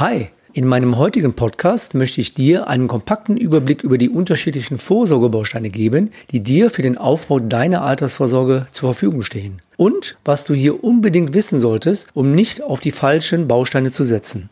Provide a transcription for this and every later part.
Hi, in meinem heutigen Podcast möchte ich dir einen kompakten Überblick über die unterschiedlichen Vorsorgebausteine geben, die dir für den Aufbau deiner Altersvorsorge zur Verfügung stehen. Und was du hier unbedingt wissen solltest, um nicht auf die falschen Bausteine zu setzen.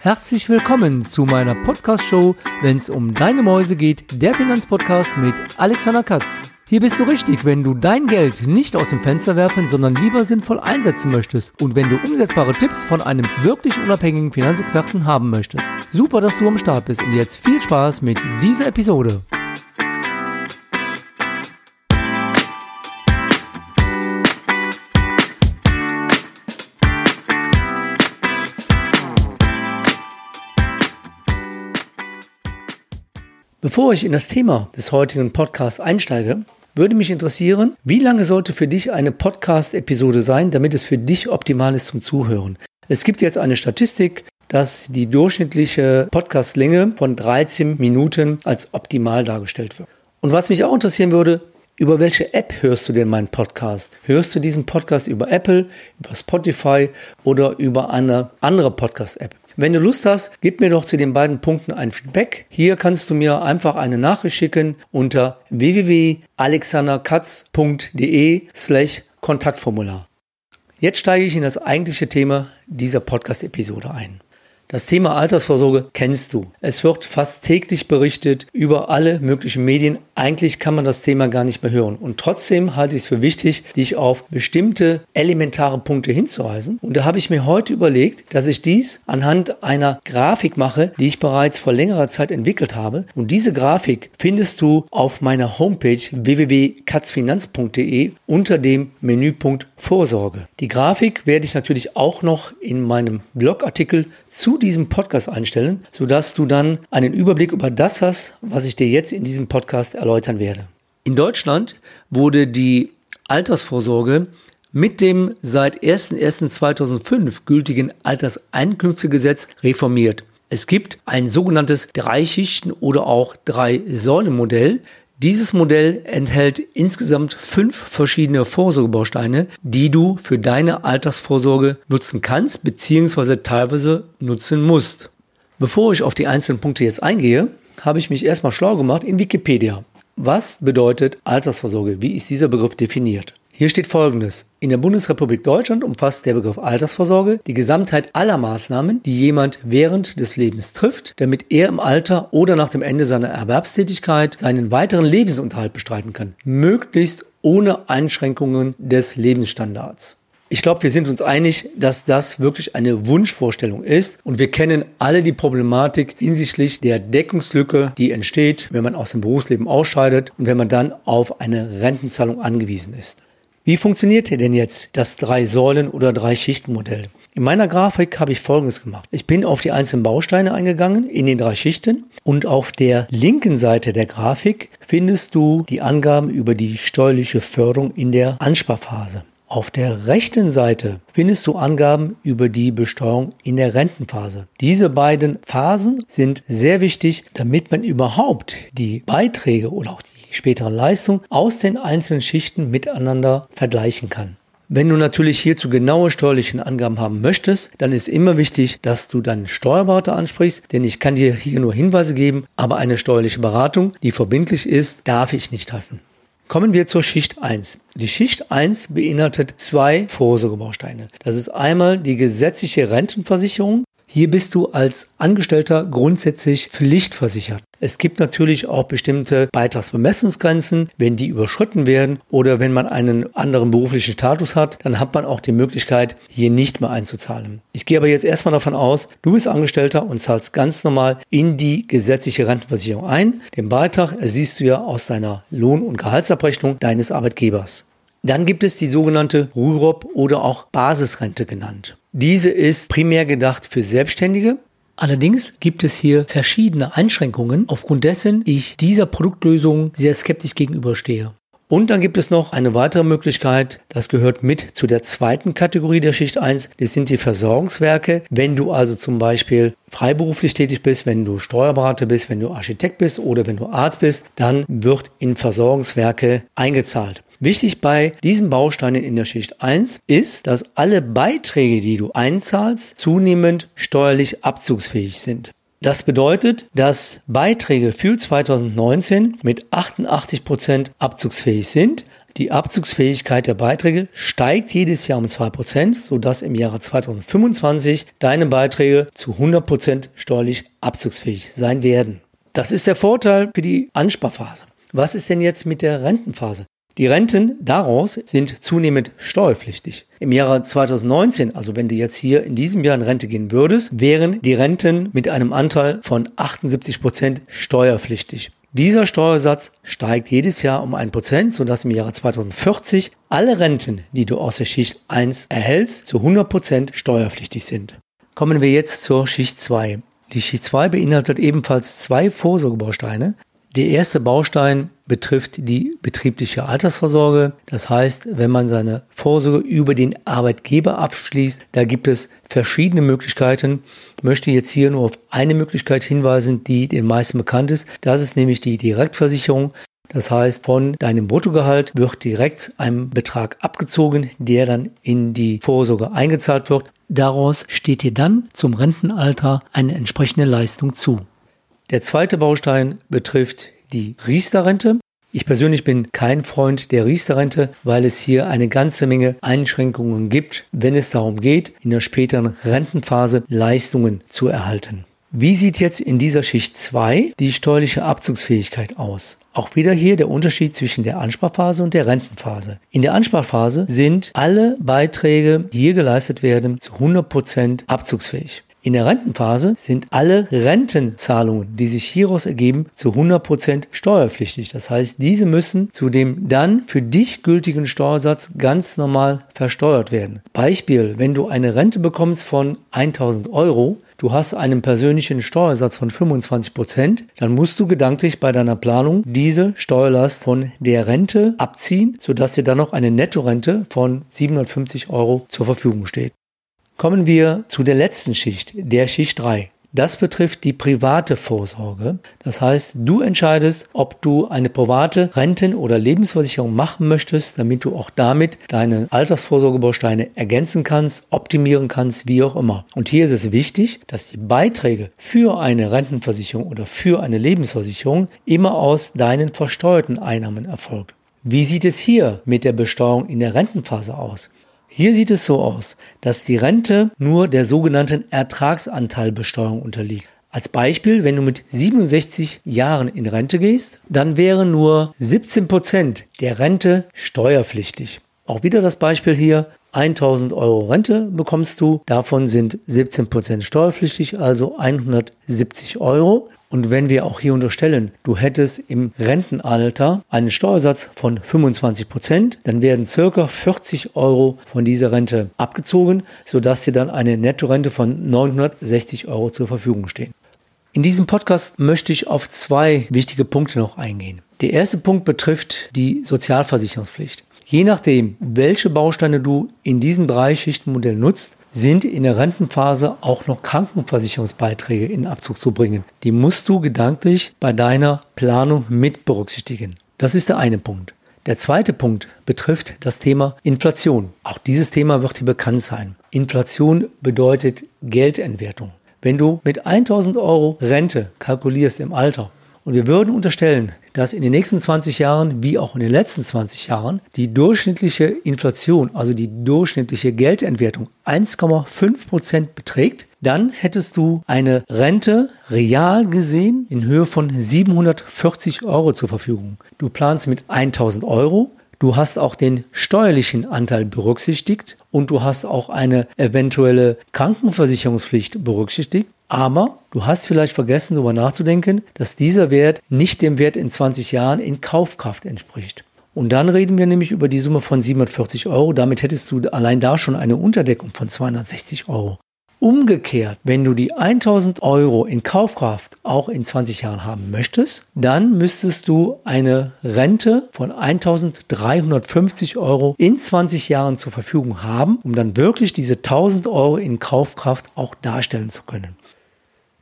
Herzlich willkommen zu meiner Podcast-Show, wenn es um deine Mäuse geht, der Finanzpodcast mit Alexander Katz. Hier bist du richtig, wenn du dein Geld nicht aus dem Fenster werfen, sondern lieber sinnvoll einsetzen möchtest und wenn du umsetzbare Tipps von einem wirklich unabhängigen Finanzexperten haben möchtest. Super, dass du am Start bist und jetzt viel Spaß mit dieser Episode. Bevor ich in das Thema des heutigen Podcasts einsteige, würde mich interessieren, wie lange sollte für dich eine Podcast-Episode sein, damit es für dich optimal ist zum Zuhören? Es gibt jetzt eine Statistik, dass die durchschnittliche Podcastlänge von 13 Minuten als optimal dargestellt wird. Und was mich auch interessieren würde, über welche App hörst du denn meinen Podcast? Hörst du diesen Podcast über Apple, über Spotify oder über eine andere Podcast-App? Wenn du Lust hast, gib mir doch zu den beiden Punkten ein Feedback. Hier kannst du mir einfach eine Nachricht schicken unter www.alexanderkatz.de slash Kontaktformular. Jetzt steige ich in das eigentliche Thema dieser Podcast-Episode ein. Das Thema Altersvorsorge kennst du. Es wird fast täglich berichtet über alle möglichen Medien. Eigentlich kann man das Thema gar nicht mehr hören. Und trotzdem halte ich es für wichtig, dich auf bestimmte elementare Punkte hinzuweisen. Und da habe ich mir heute überlegt, dass ich dies anhand einer Grafik mache, die ich bereits vor längerer Zeit entwickelt habe. Und diese Grafik findest du auf meiner Homepage www.katzfinanz.de unter dem Menüpunkt Vorsorge. Die Grafik werde ich natürlich auch noch in meinem Blogartikel zu diesem Podcast einstellen, sodass du dann einen Überblick über das hast, was ich dir jetzt in diesem Podcast erläutern werde. In Deutschland wurde die Altersvorsorge mit dem seit 01.01.2005 gültigen Alterseinkünftegesetz reformiert. Es gibt ein sogenanntes Drei-Schichten- oder auch Drei-Säulen-Modell, dieses Modell enthält insgesamt fünf verschiedene Vorsorgebausteine, die du für deine Altersvorsorge nutzen kannst bzw. teilweise nutzen musst. Bevor ich auf die einzelnen Punkte jetzt eingehe, habe ich mich erstmal schlau gemacht in Wikipedia. Was bedeutet Altersvorsorge? Wie ist dieser Begriff definiert? Hier steht folgendes. In der Bundesrepublik Deutschland umfasst der Begriff Altersvorsorge die Gesamtheit aller Maßnahmen, die jemand während des Lebens trifft, damit er im Alter oder nach dem Ende seiner Erwerbstätigkeit seinen weiteren Lebensunterhalt bestreiten kann, möglichst ohne Einschränkungen des Lebensstandards. Ich glaube, wir sind uns einig, dass das wirklich eine Wunschvorstellung ist und wir kennen alle die Problematik hinsichtlich der Deckungslücke, die entsteht, wenn man aus dem Berufsleben ausscheidet und wenn man dann auf eine Rentenzahlung angewiesen ist. Wie funktioniert denn jetzt das Drei-Säulen- oder Drei-Schichten-Modell? In meiner Grafik habe ich Folgendes gemacht. Ich bin auf die einzelnen Bausteine eingegangen in den drei Schichten und auf der linken Seite der Grafik findest du die Angaben über die steuerliche Förderung in der Ansparphase. Auf der rechten Seite findest du Angaben über die Besteuerung in der Rentenphase. Diese beiden Phasen sind sehr wichtig, damit man überhaupt die Beiträge oder auch die späteren Leistungen aus den einzelnen Schichten miteinander vergleichen kann. Wenn du natürlich hierzu genaue steuerliche Angaben haben möchtest, dann ist immer wichtig, dass du deinen Steuerberater ansprichst, denn ich kann dir hier nur Hinweise geben, aber eine steuerliche Beratung, die verbindlich ist, darf ich nicht treffen. Kommen wir zur Schicht 1. Die Schicht 1 beinhaltet zwei Vorsorgebausteine. Das ist einmal die gesetzliche Rentenversicherung. Hier bist du als Angestellter grundsätzlich pflichtversichert. Es gibt natürlich auch bestimmte Beitragsbemessungsgrenzen. Wenn die überschritten werden oder wenn man einen anderen beruflichen Status hat, dann hat man auch die Möglichkeit, hier nicht mehr einzuzahlen. Ich gehe aber jetzt erstmal davon aus, du bist Angestellter und zahlst ganz normal in die gesetzliche Rentenversicherung ein. Den Beitrag ersiehst du ja aus deiner Lohn- und Gehaltsabrechnung deines Arbeitgebers. Dann gibt es die sogenannte RUROP oder auch Basisrente genannt. Diese ist primär gedacht für Selbstständige Allerdings gibt es hier verschiedene Einschränkungen, aufgrund dessen ich dieser Produktlösung sehr skeptisch gegenüberstehe. Und dann gibt es noch eine weitere Möglichkeit, das gehört mit zu der zweiten Kategorie der Schicht 1, das sind die Versorgungswerke. Wenn du also zum Beispiel freiberuflich tätig bist, wenn du Steuerberater bist, wenn du Architekt bist oder wenn du Arzt bist, dann wird in Versorgungswerke eingezahlt. Wichtig bei diesen Bausteinen in der Schicht 1 ist, dass alle Beiträge, die du einzahlst, zunehmend steuerlich abzugsfähig sind. Das bedeutet, dass Beiträge für 2019 mit 88 Prozent abzugsfähig sind. Die Abzugsfähigkeit der Beiträge steigt jedes Jahr um 2%, sodass im Jahre 2025 deine Beiträge zu 100 Prozent steuerlich abzugsfähig sein werden. Das ist der Vorteil für die Ansparphase. Was ist denn jetzt mit der Rentenphase? Die Renten daraus sind zunehmend steuerpflichtig. Im Jahre 2019, also wenn du jetzt hier in diesem Jahr in Rente gehen würdest, wären die Renten mit einem Anteil von 78 Prozent steuerpflichtig. Dieser Steuersatz steigt jedes Jahr um 1%, sodass im Jahre 2040 alle Renten, die du aus der Schicht 1 erhältst, zu 100% steuerpflichtig sind. Kommen wir jetzt zur Schicht 2. Die Schicht 2 beinhaltet ebenfalls zwei Vorsorgebausteine, der erste Baustein betrifft die betriebliche Altersvorsorge. Das heißt, wenn man seine Vorsorge über den Arbeitgeber abschließt, da gibt es verschiedene Möglichkeiten. Ich möchte jetzt hier nur auf eine Möglichkeit hinweisen, die den meisten bekannt ist. Das ist nämlich die Direktversicherung. Das heißt, von deinem Bruttogehalt wird direkt ein Betrag abgezogen, der dann in die Vorsorge eingezahlt wird. Daraus steht dir dann zum Rentenalter eine entsprechende Leistung zu. Der zweite Baustein betrifft die Riester-Rente. Ich persönlich bin kein Freund der Riester-Rente, weil es hier eine ganze Menge Einschränkungen gibt, wenn es darum geht, in der späteren Rentenphase Leistungen zu erhalten. Wie sieht jetzt in dieser Schicht 2 die steuerliche Abzugsfähigkeit aus? Auch wieder hier der Unterschied zwischen der Ansparphase und der Rentenphase. In der Ansparphase sind alle Beiträge, die hier geleistet werden, zu 100% abzugsfähig. In der Rentenphase sind alle Rentenzahlungen, die sich hieraus ergeben, zu 100% steuerpflichtig. Das heißt, diese müssen zu dem dann für dich gültigen Steuersatz ganz normal versteuert werden. Beispiel, wenn du eine Rente bekommst von 1000 Euro, du hast einen persönlichen Steuersatz von 25% dann musst du gedanklich bei deiner Planung diese Steuerlast von der Rente abziehen, sodass dir dann noch eine Nettorente von 750 Euro zur Verfügung steht. Kommen wir zu der letzten Schicht, der Schicht 3. Das betrifft die private Vorsorge. Das heißt, du entscheidest, ob du eine private Renten- oder Lebensversicherung machen möchtest, damit du auch damit deine Altersvorsorgebausteine ergänzen kannst, optimieren kannst, wie auch immer. Und hier ist es wichtig, dass die Beiträge für eine Rentenversicherung oder für eine Lebensversicherung immer aus deinen versteuerten Einnahmen erfolgt. Wie sieht es hier mit der Besteuerung in der Rentenphase aus? Hier sieht es so aus, dass die Rente nur der sogenannten Ertragsanteilbesteuerung unterliegt. Als Beispiel, wenn du mit 67 Jahren in Rente gehst, dann wären nur 17 Prozent der Rente steuerpflichtig. Auch wieder das Beispiel hier, 1000 Euro Rente bekommst du, davon sind 17 Prozent steuerpflichtig, also 170 Euro. Und wenn wir auch hier unterstellen, du hättest im Rentenalter einen Steuersatz von 25 Prozent, dann werden circa 40 Euro von dieser Rente abgezogen, sodass dir dann eine Nettorente von 960 Euro zur Verfügung steht. In diesem Podcast möchte ich auf zwei wichtige Punkte noch eingehen. Der erste Punkt betrifft die Sozialversicherungspflicht. Je nachdem, welche Bausteine du in diesem Dreischichtenmodell nutzt, sind in der Rentenphase auch noch Krankenversicherungsbeiträge in Abzug zu bringen. Die musst du gedanklich bei deiner Planung mit berücksichtigen. Das ist der eine Punkt. Der zweite Punkt betrifft das Thema Inflation. Auch dieses Thema wird dir bekannt sein. Inflation bedeutet Geldentwertung. Wenn du mit 1000 Euro Rente kalkulierst im Alter und wir würden unterstellen, dass in den nächsten 20 Jahren, wie auch in den letzten 20 Jahren, die durchschnittliche Inflation, also die durchschnittliche Geldentwertung 1,5 Prozent beträgt, dann hättest du eine Rente real gesehen in Höhe von 740 Euro zur Verfügung. Du planst mit 1000 Euro Du hast auch den steuerlichen Anteil berücksichtigt und du hast auch eine eventuelle Krankenversicherungspflicht berücksichtigt. Aber du hast vielleicht vergessen, darüber nachzudenken, dass dieser Wert nicht dem Wert in 20 Jahren in Kaufkraft entspricht. Und dann reden wir nämlich über die Summe von 740 Euro. Damit hättest du allein da schon eine Unterdeckung von 260 Euro. Umgekehrt, wenn du die 1000 Euro in Kaufkraft auch in 20 Jahren haben möchtest, dann müsstest du eine Rente von 1350 Euro in 20 Jahren zur Verfügung haben, um dann wirklich diese 1000 Euro in Kaufkraft auch darstellen zu können.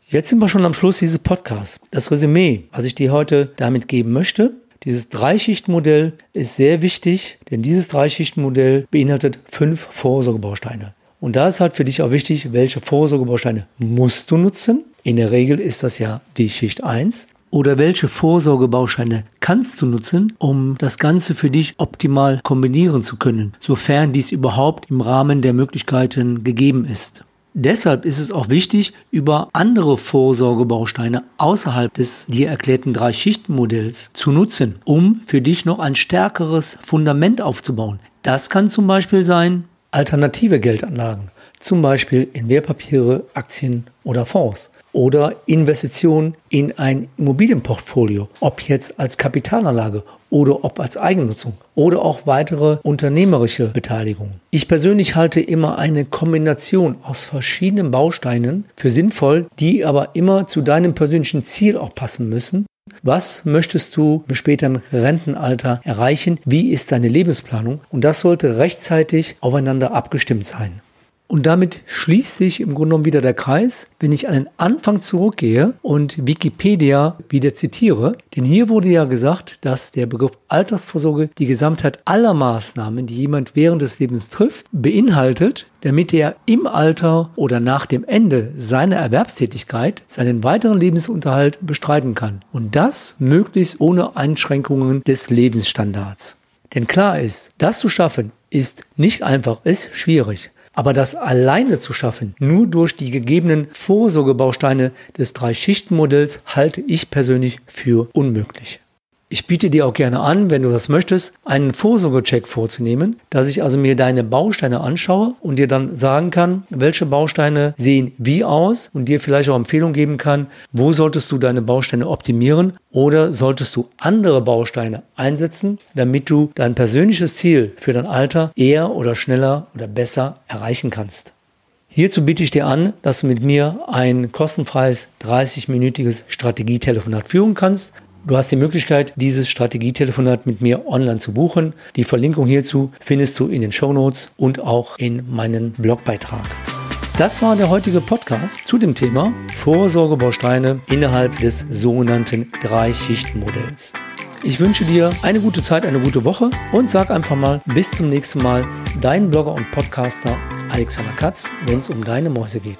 Jetzt sind wir schon am Schluss dieses Podcasts. Das Resümee, was ich dir heute damit geben möchte, dieses Dreischichtenmodell ist sehr wichtig, denn dieses Dreischichtenmodell beinhaltet fünf Vorsorgebausteine. Und da ist halt für dich auch wichtig, welche Vorsorgebausteine musst du nutzen. In der Regel ist das ja die Schicht 1. Oder welche Vorsorgebausteine kannst du nutzen, um das Ganze für dich optimal kombinieren zu können, sofern dies überhaupt im Rahmen der Möglichkeiten gegeben ist. Deshalb ist es auch wichtig, über andere Vorsorgebausteine außerhalb des dir erklärten Drei-Schichten-Modells zu nutzen, um für dich noch ein stärkeres Fundament aufzubauen. Das kann zum Beispiel sein alternative Geldanlagen, zum Beispiel in Wertpapiere, Aktien oder Fonds oder Investitionen in ein Immobilienportfolio, ob jetzt als Kapitalanlage oder ob als Eigennutzung oder auch weitere unternehmerische Beteiligungen. Ich persönlich halte immer eine Kombination aus verschiedenen Bausteinen für sinnvoll, die aber immer zu deinem persönlichen Ziel auch passen müssen was möchtest du im späteren Rentenalter erreichen? Wie ist deine Lebensplanung? Und das sollte rechtzeitig aufeinander abgestimmt sein. Und damit schließt sich im Grunde genommen wieder der Kreis, wenn ich an den Anfang zurückgehe und Wikipedia wieder zitiere. Denn hier wurde ja gesagt, dass der Begriff Altersvorsorge die Gesamtheit aller Maßnahmen, die jemand während des Lebens trifft, beinhaltet, damit er im Alter oder nach dem Ende seiner Erwerbstätigkeit seinen weiteren Lebensunterhalt bestreiten kann. Und das möglichst ohne Einschränkungen des Lebensstandards. Denn klar ist, das zu schaffen ist nicht einfach, ist schwierig. Aber das alleine zu schaffen, nur durch die gegebenen Vorsorgebausteine des Drei-Schichten-Modells, halte ich persönlich für unmöglich. Ich biete dir auch gerne an, wenn du das möchtest, einen Vorsorgecheck vorzunehmen, dass ich also mir deine Bausteine anschaue und dir dann sagen kann, welche Bausteine sehen wie aus und dir vielleicht auch Empfehlungen geben kann, wo solltest du deine Bausteine optimieren oder solltest du andere Bausteine einsetzen, damit du dein persönliches Ziel für dein Alter eher oder schneller oder besser erreichen kannst. Hierzu biete ich dir an, dass du mit mir ein kostenfreies 30-minütiges Strategietelefonat führen kannst. Du hast die Möglichkeit, dieses Strategietelefonat mit mir online zu buchen. Die Verlinkung hierzu findest du in den Show Notes und auch in meinem Blogbeitrag. Das war der heutige Podcast zu dem Thema Vorsorgebausteine innerhalb des sogenannten Drei-Schichten-Modells. Ich wünsche dir eine gute Zeit, eine gute Woche und sag einfach mal bis zum nächsten Mal, dein Blogger und Podcaster Alexander Katz, wenn es um deine Mäuse geht.